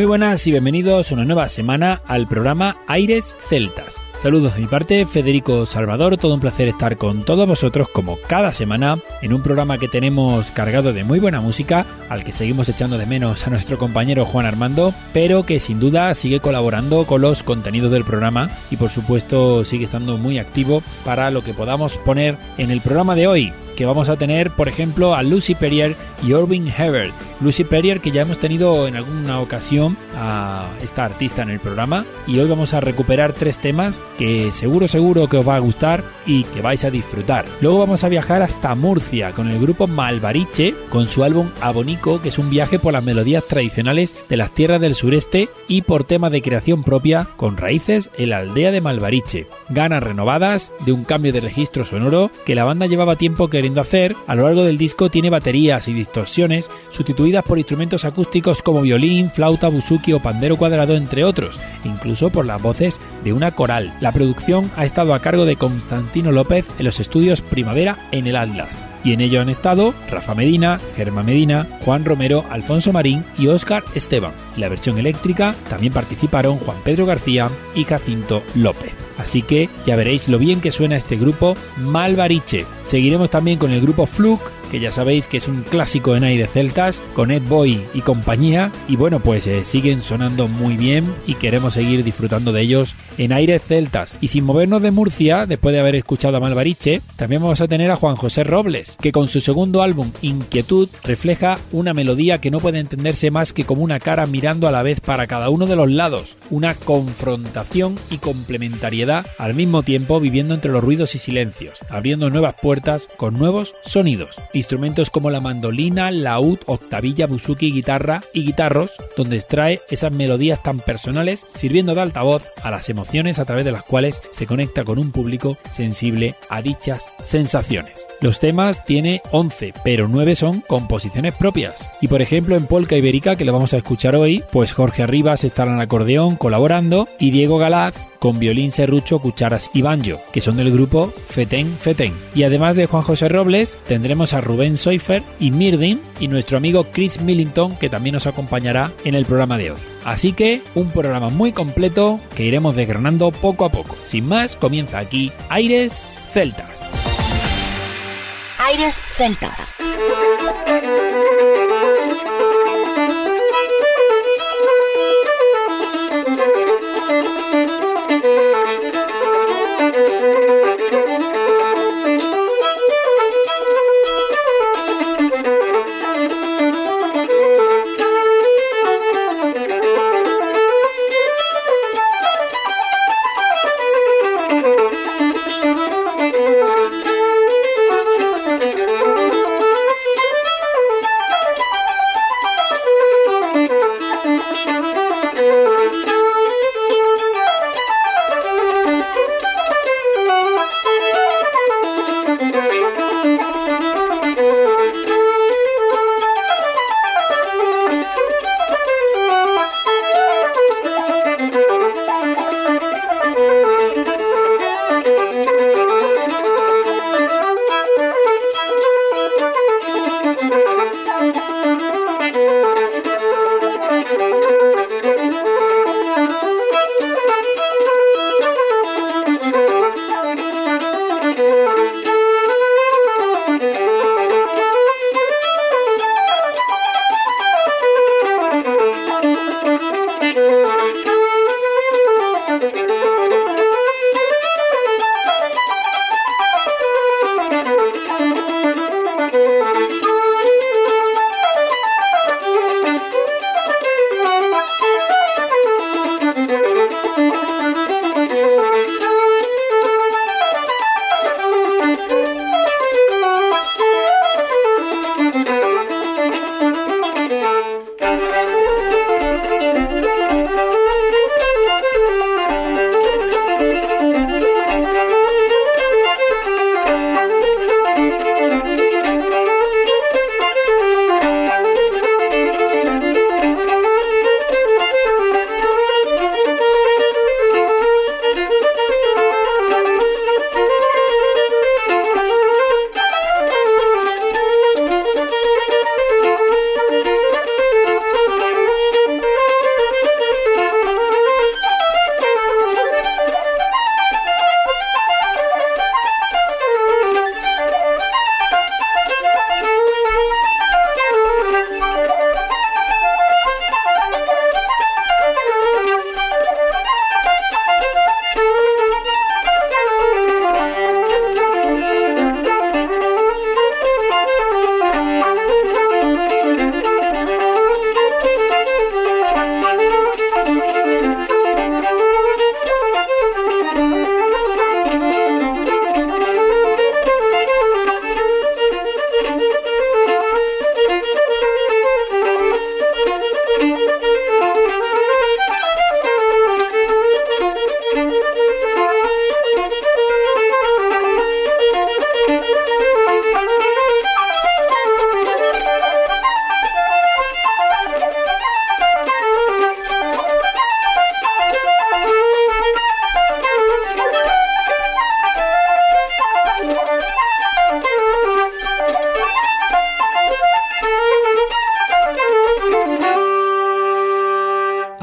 Muy buenas y bienvenidos una nueva semana al programa Aires Celtas. Saludos de mi parte, Federico Salvador, todo un placer estar con todos vosotros como cada semana en un programa que tenemos cargado de muy buena música, al que seguimos echando de menos a nuestro compañero Juan Armando, pero que sin duda sigue colaborando con los contenidos del programa y por supuesto sigue estando muy activo para lo que podamos poner en el programa de hoy vamos a tener, por ejemplo, a Lucy Perrier y Irving Hebert. Lucy Perrier, que ya hemos tenido en alguna ocasión a esta artista en el programa, y hoy vamos a recuperar tres temas que seguro, seguro que os va a gustar y que vais a disfrutar. Luego vamos a viajar hasta Murcia con el grupo Malvariche, con su álbum Abonico, que es un viaje por las melodías tradicionales de las tierras del sureste y por temas de creación propia, con raíces en la aldea de Malvariche. Ganas renovadas de un cambio de registro sonoro que la banda llevaba tiempo queriendo hacer, a lo largo del disco tiene baterías y distorsiones sustituidas por instrumentos acústicos como violín, flauta, buzuki o pandero cuadrado, entre otros, incluso por las voces de una coral. La producción ha estado a cargo de Constantino López en los estudios Primavera en el Atlas. Y en ello han estado Rafa Medina, Germán Medina, Juan Romero, Alfonso Marín y Óscar Esteban. En la versión eléctrica también participaron Juan Pedro García y Jacinto López. Así que ya veréis lo bien que suena este grupo Malvariche. Seguiremos también con el grupo Fluke que ya sabéis que es un clásico en aire celtas, con Ed Boy y compañía, y bueno, pues eh, siguen sonando muy bien y queremos seguir disfrutando de ellos en aire celtas. Y sin movernos de Murcia, después de haber escuchado a Malvariche, también vamos a tener a Juan José Robles, que con su segundo álbum Inquietud refleja una melodía que no puede entenderse más que como una cara mirando a la vez para cada uno de los lados, una confrontación y complementariedad al mismo tiempo viviendo entre los ruidos y silencios, abriendo nuevas puertas con nuevos sonidos instrumentos como la mandolina, laúd, octavilla, buzuki, guitarra y guitarros, donde extrae esas melodías tan personales, sirviendo de altavoz a las emociones a través de las cuales se conecta con un público sensible a dichas sensaciones. Los temas tiene 11, pero 9 son composiciones propias. Y por ejemplo en Polka Ibérica, que lo vamos a escuchar hoy, pues Jorge Arribas estará en acordeón colaborando y Diego Galaz con violín serrucho, cucharas y banjo, que son del grupo Feten Feten. Y además de Juan José Robles, tendremos a Rubén Soifer y Mirdin y nuestro amigo Chris Millington, que también nos acompañará en el programa de hoy. Así que un programa muy completo que iremos desgranando poco a poco. Sin más, comienza aquí Aires Celtas. Aires Celtas.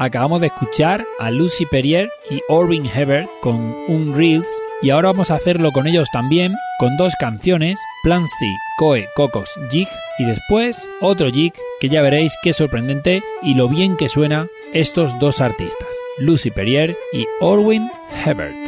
Acabamos de escuchar a Lucy Perrier y Orvin Hebert con un Reels y ahora vamos a hacerlo con ellos también con dos canciones, Plancy, Coe, Cocos, Jig y después otro jig que ya veréis qué sorprendente y lo bien que suena estos dos artistas, Lucy Perrier y Orwin Hebert.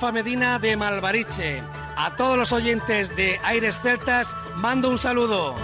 Rafa Medina de Malvariche. A todos los oyentes de Aires Celtas mando un saludo.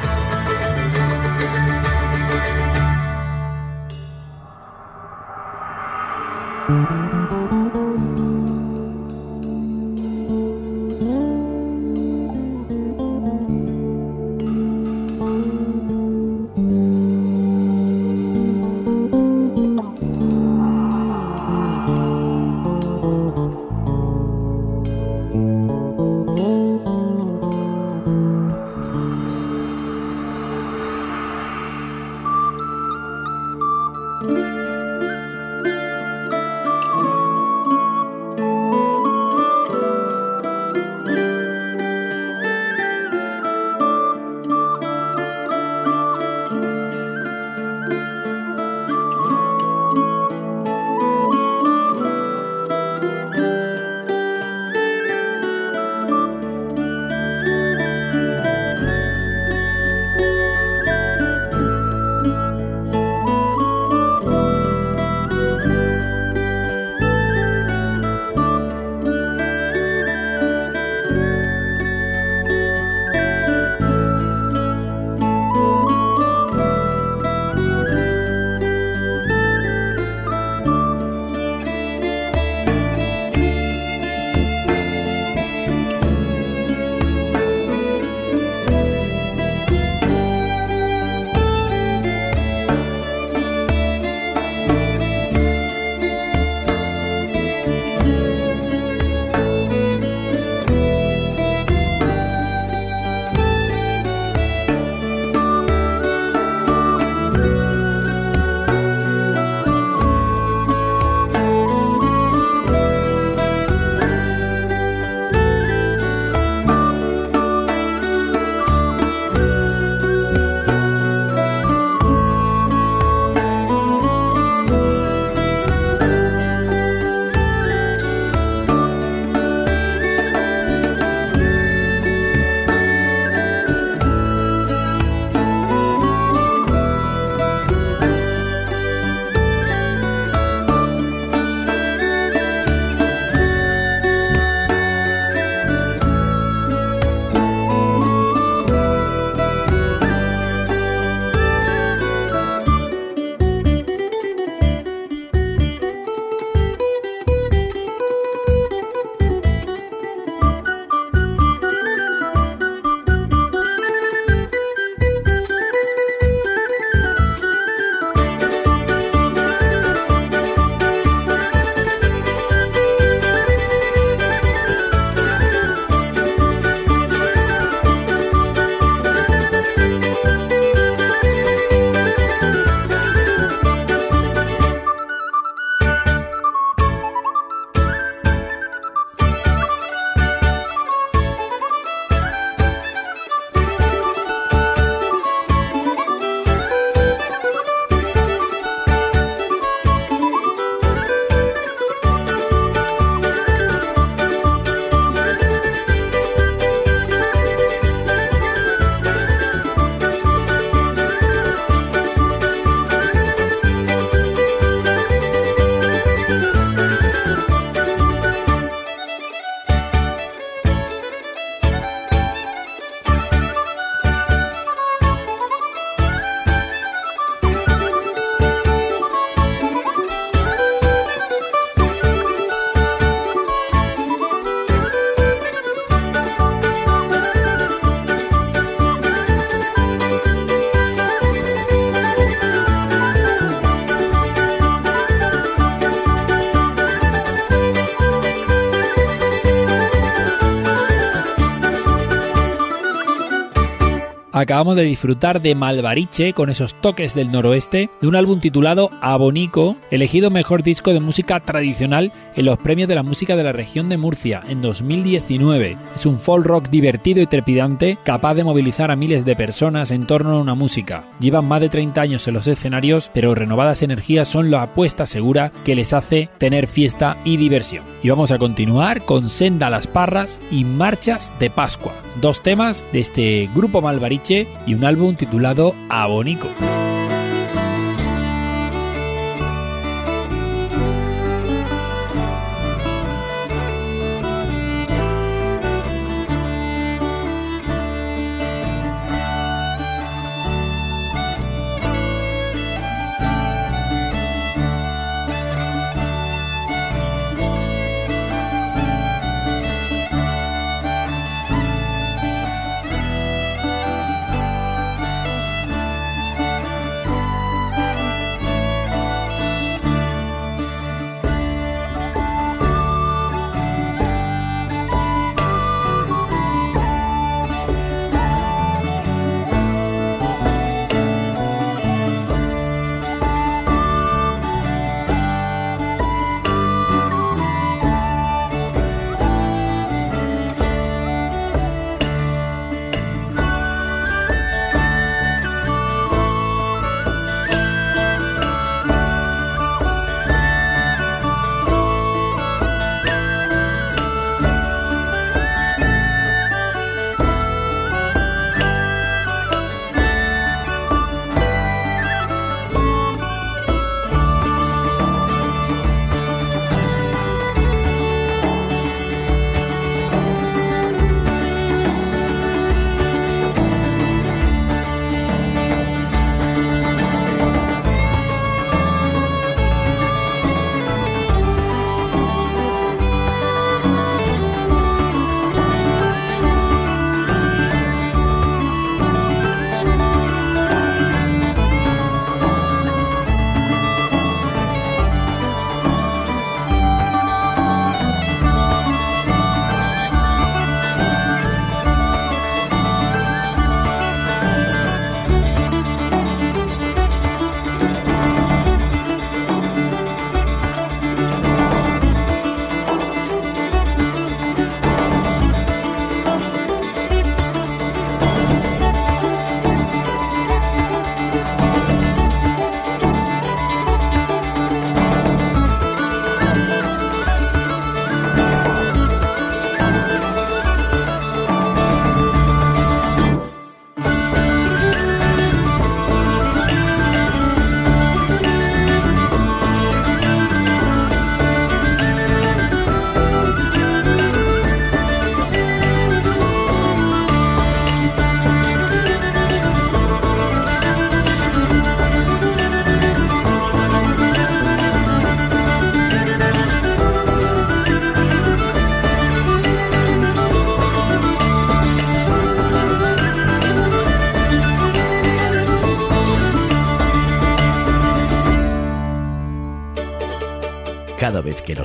Acabamos de disfrutar de Malvariche con esos toques del noroeste, de un álbum titulado Abonico, elegido mejor disco de música tradicional en los premios de la música de la región de Murcia en 2019. Es un folk rock divertido y trepidante, capaz de movilizar a miles de personas en torno a una música. Llevan más de 30 años en los escenarios, pero renovadas energías son la apuesta segura que les hace tener fiesta y diversión. Y vamos a continuar con Senda las Parras y Marchas de Pascua, dos temas de este grupo Malvariche y un álbum titulado Abonico.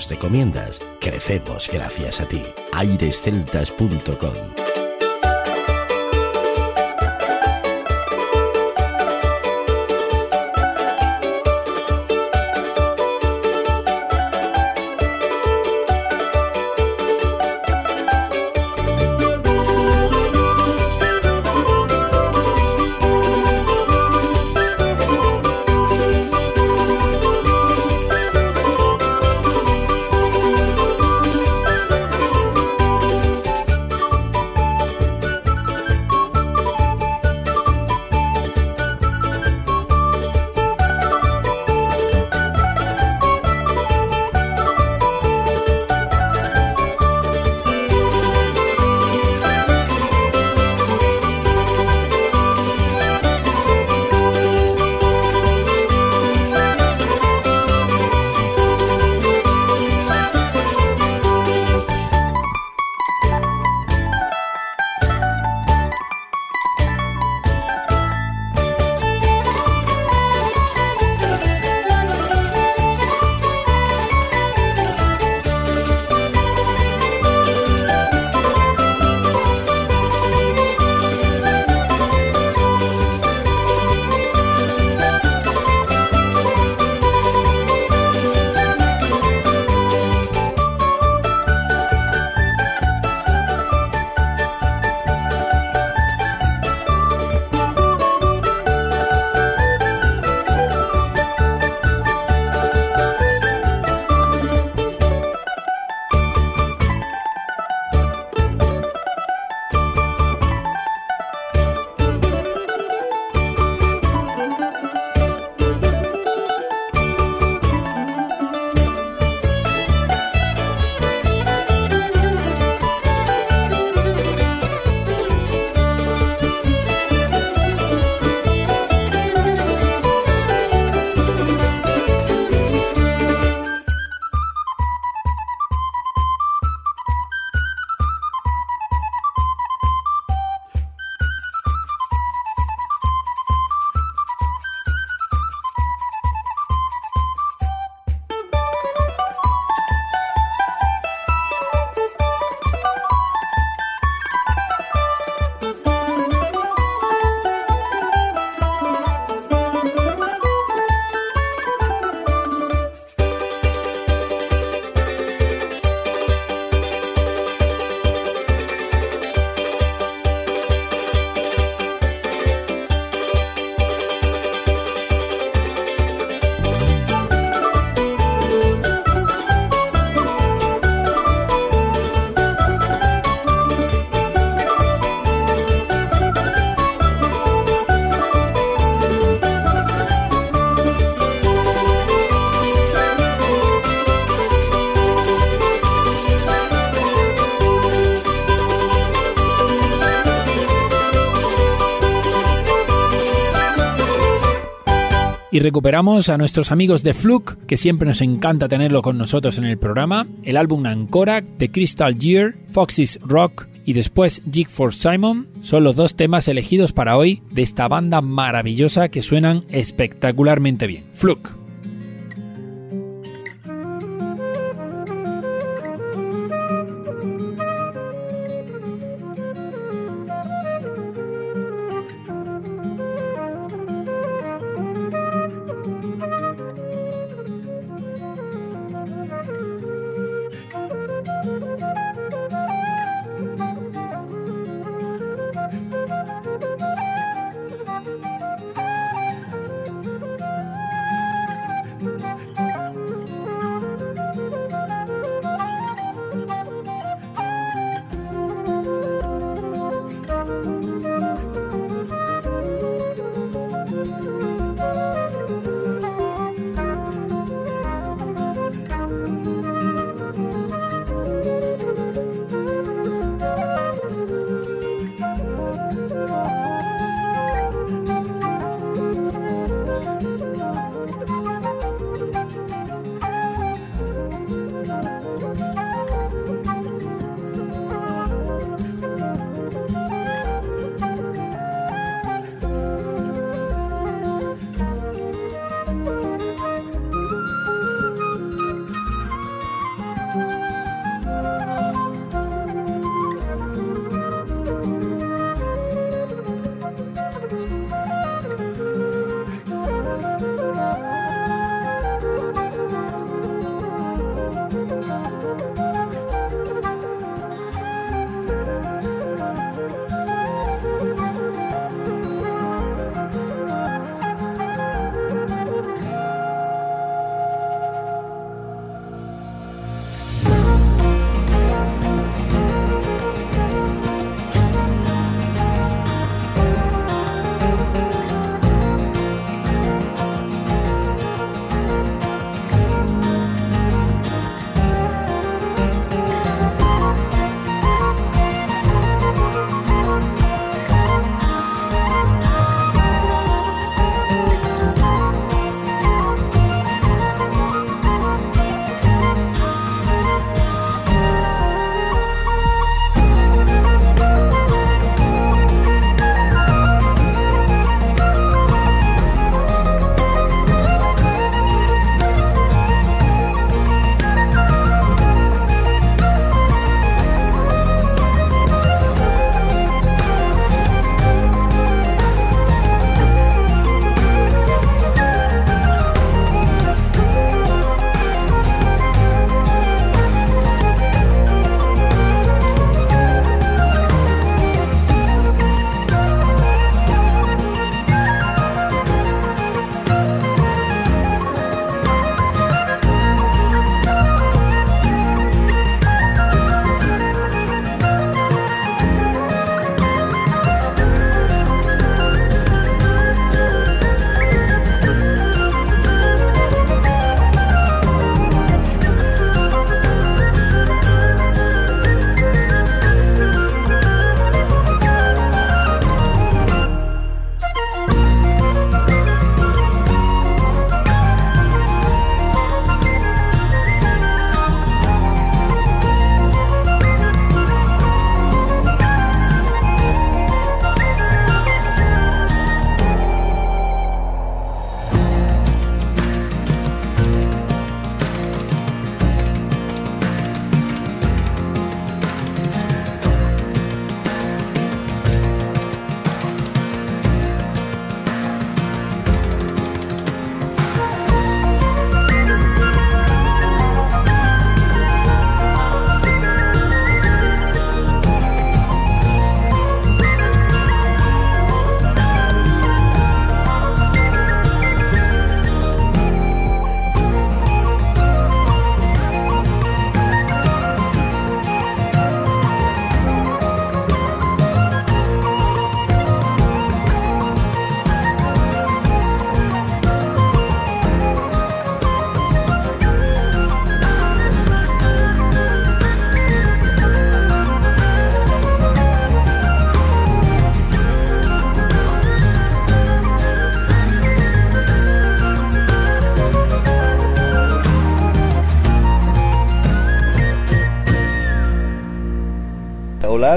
Recomiendas, crecemos gracias a ti. airesceltas.com y recuperamos a nuestros amigos de Fluke, que siempre nos encanta tenerlo con nosotros en el programa, el álbum Ancora, The Crystal Year, Foxy's Rock y después Jig for Simon son los dos temas elegidos para hoy de esta banda maravillosa que suenan espectacularmente bien. Fluke.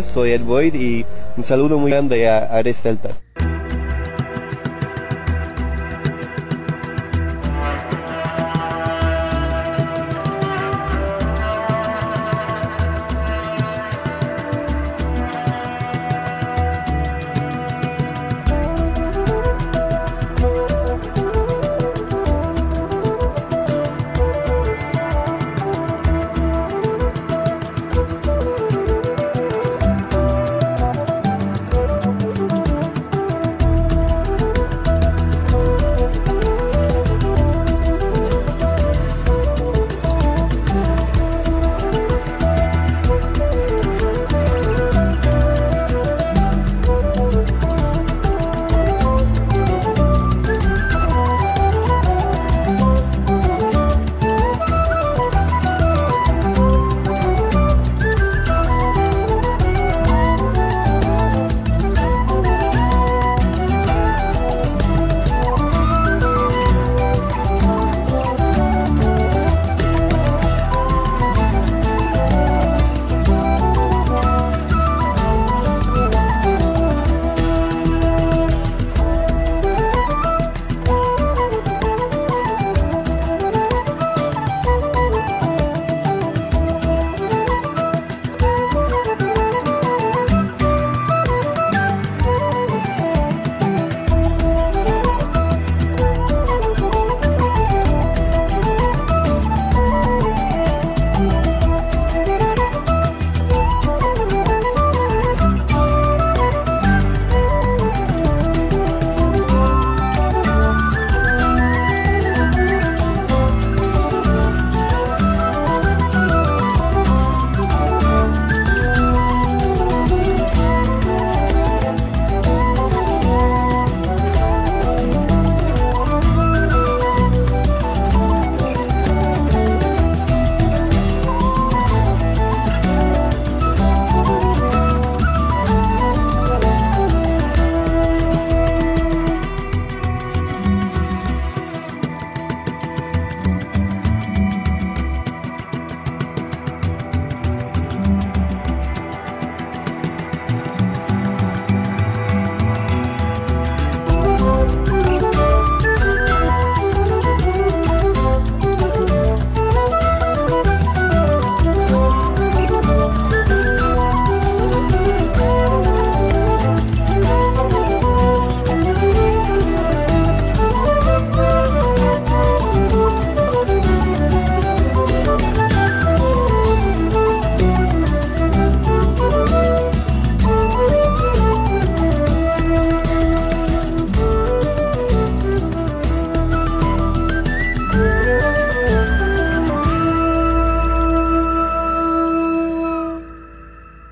Soy Ed Boyd y un saludo muy grande a Ares Celtas.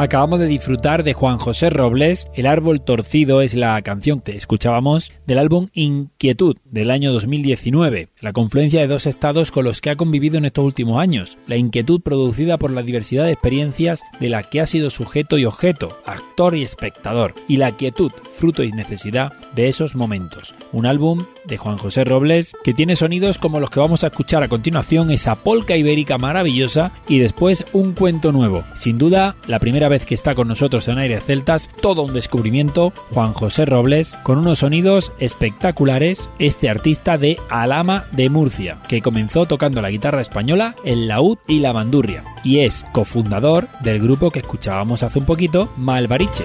Acabamos de disfrutar de Juan José Robles, El árbol torcido es la canción que escuchábamos del álbum Inquietud del año 2019, la confluencia de dos estados con los que ha convivido en estos últimos años, la inquietud producida por la diversidad de experiencias de la que ha sido sujeto y objeto, actor y espectador, y la quietud, fruto y necesidad de esos momentos. Un álbum de Juan José Robles que tiene sonidos como los que vamos a escuchar a continuación, esa polca ibérica maravillosa y después un cuento nuevo. Sin duda, la primera vez que está con nosotros en Aires Celtas, todo un descubrimiento, Juan José Robles, con unos sonidos espectaculares, este artista de Alama de Murcia, que comenzó tocando la guitarra española, el laúd y la bandurria, y es cofundador del grupo que escuchábamos hace un poquito, Malvariche.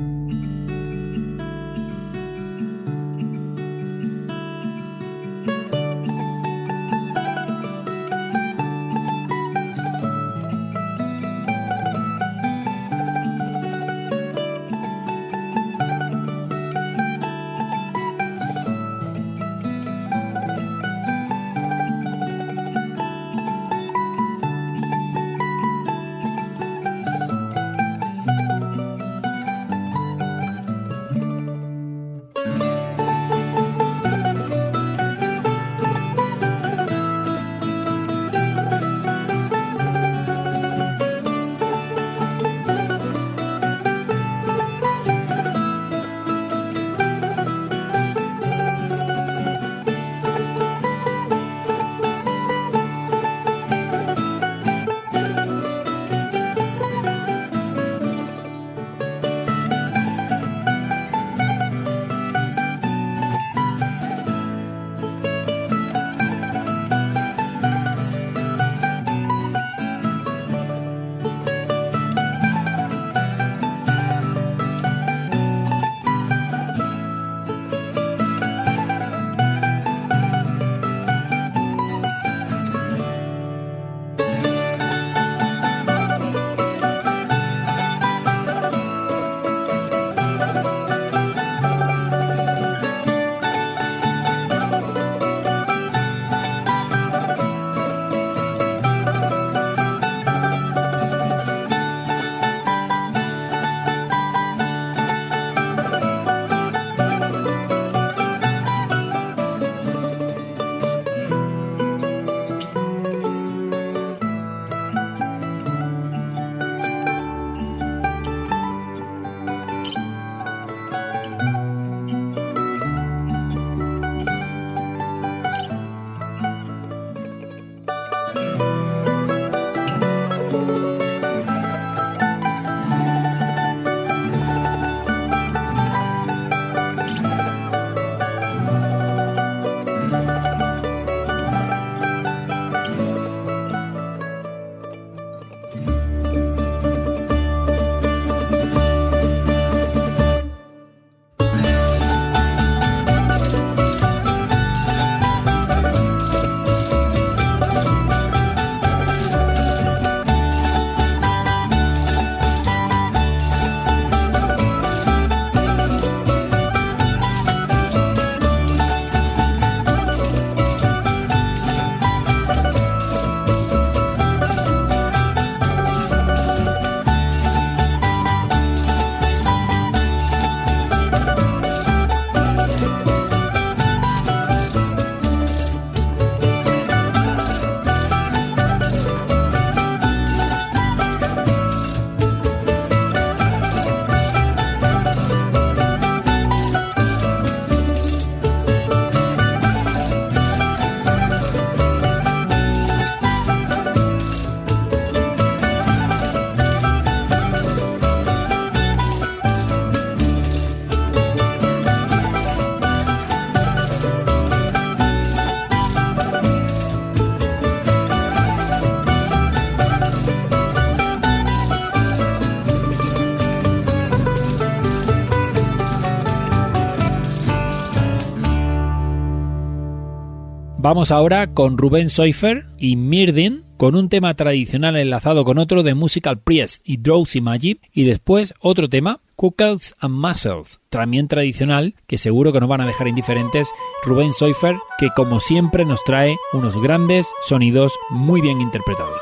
Vamos ahora con Rubén Seufer y Mirdin con un tema tradicional enlazado con otro de Musical Priest y Drowsy Magic y después otro tema Cookles and Muscles, también tradicional, que seguro que nos van a dejar indiferentes Rubén Seufer, que como siempre nos trae unos grandes sonidos muy bien interpretados.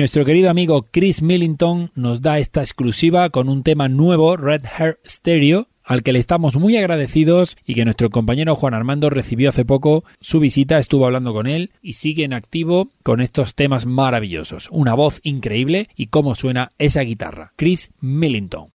Nuestro querido amigo Chris Millington nos da esta exclusiva con un tema nuevo, Red Hair Stereo, al que le estamos muy agradecidos y que nuestro compañero Juan Armando recibió hace poco su visita, estuvo hablando con él y sigue en activo con estos temas maravillosos. Una voz increíble y cómo suena esa guitarra. Chris Millington.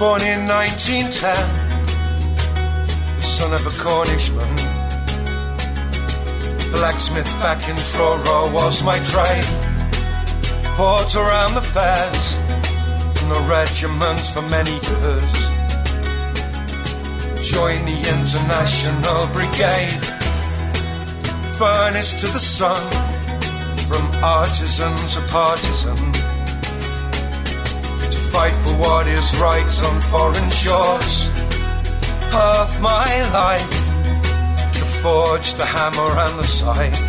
Born in 1910, the son of a Cornishman. Blacksmith back in Truro was my trade. Fought around the fairs in the regiment for many years. Joined the International Brigade. Furnace to the sun, from artisan to partisan fight for what is right on foreign shores. Half my life to forge the hammer and the scythe.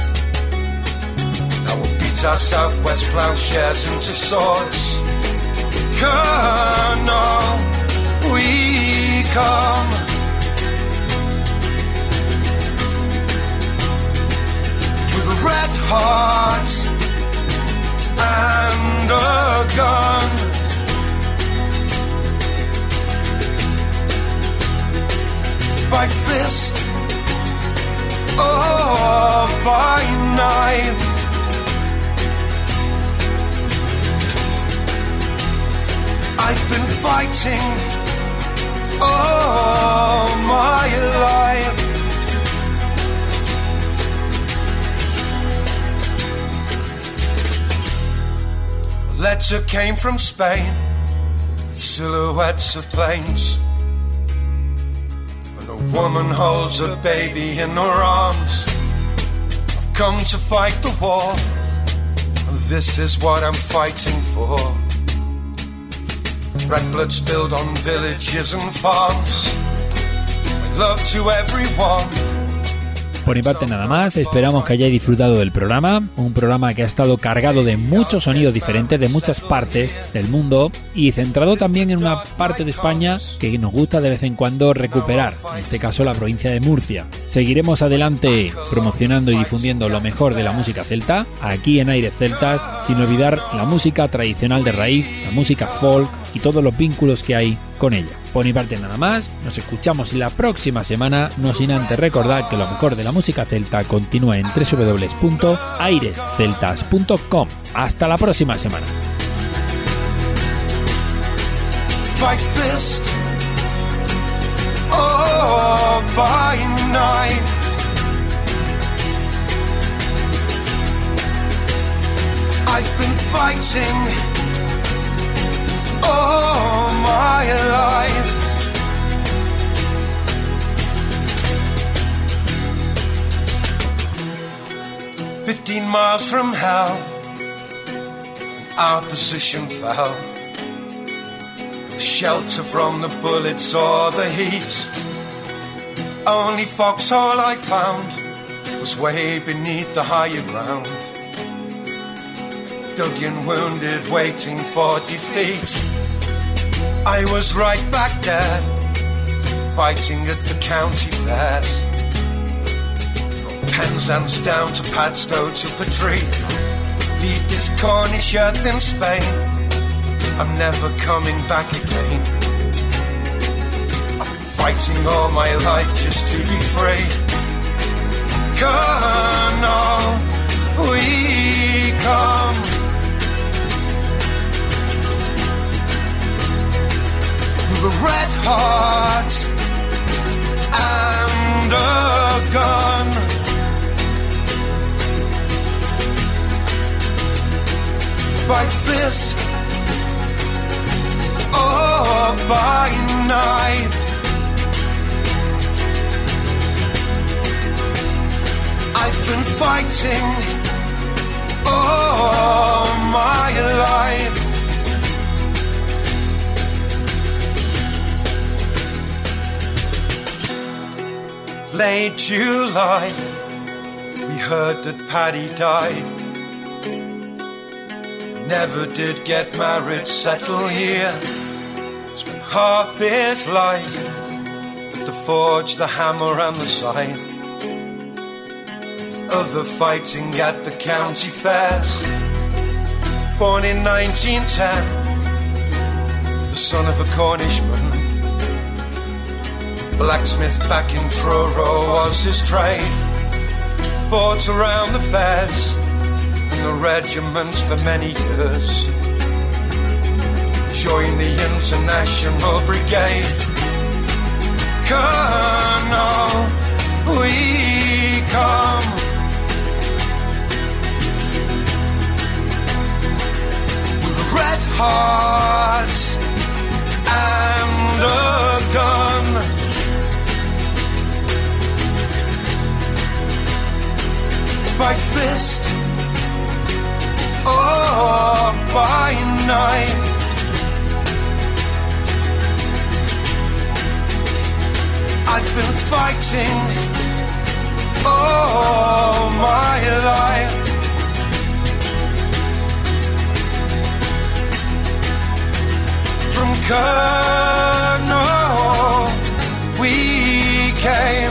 Now we'll beat our southwest plowshares into swords. Colonel, we come. With a red heart by fist or by knife. I've been fighting all my life. A letter came from Spain, silhouettes of planes. Woman holds a baby in her arms. I've come to fight the war, this is what I'm fighting for. Red blood spilled on villages and farms. Love to everyone. Por mi parte nada más, esperamos que hayáis disfrutado del programa, un programa que ha estado cargado de muchos sonidos diferentes de muchas partes del mundo y centrado también en una parte de España que nos gusta de vez en cuando recuperar, en este caso la provincia de Murcia. Seguiremos adelante promocionando y difundiendo lo mejor de la música celta aquí en Aires Celtas, sin olvidar la música tradicional de raíz, la música folk y todos los vínculos que hay con ella. Por mi parte nada más, nos escuchamos la próxima semana, no sin antes recordar que lo mejor de la música celta continúa en www.airesceltas.com. Hasta la próxima semana. All my life. Fifteen miles from hell, our position fell shelter from the bullets or the heat. Only foxhole I found was way beneath the higher ground. Dug in wounded, waiting for defeat. I was right back there, fighting at the county fairs. From Penzance down to Padstow to Patrice. Leave this Cornish earth in Spain. I'm never coming back again. I've been fighting all my life just to be free. Colonel, we come. The red hearts and a gun. By fist or oh, by knife. I've been fighting all my life. Late July, we heard that Paddy died. Never did get married, settle here. Spent half his life with the forge, the hammer, and the scythe. Other fighting at the county fairs. Born in 1910, the son of a Cornishman. Blacksmith back in Truro was his trade. Fought around the fairs in the regiment for many years. Joined the International Brigade. Colonel, we come. With red hearts and a gun. Fist or by knife. I've been fighting all my life. From Colonel, we came.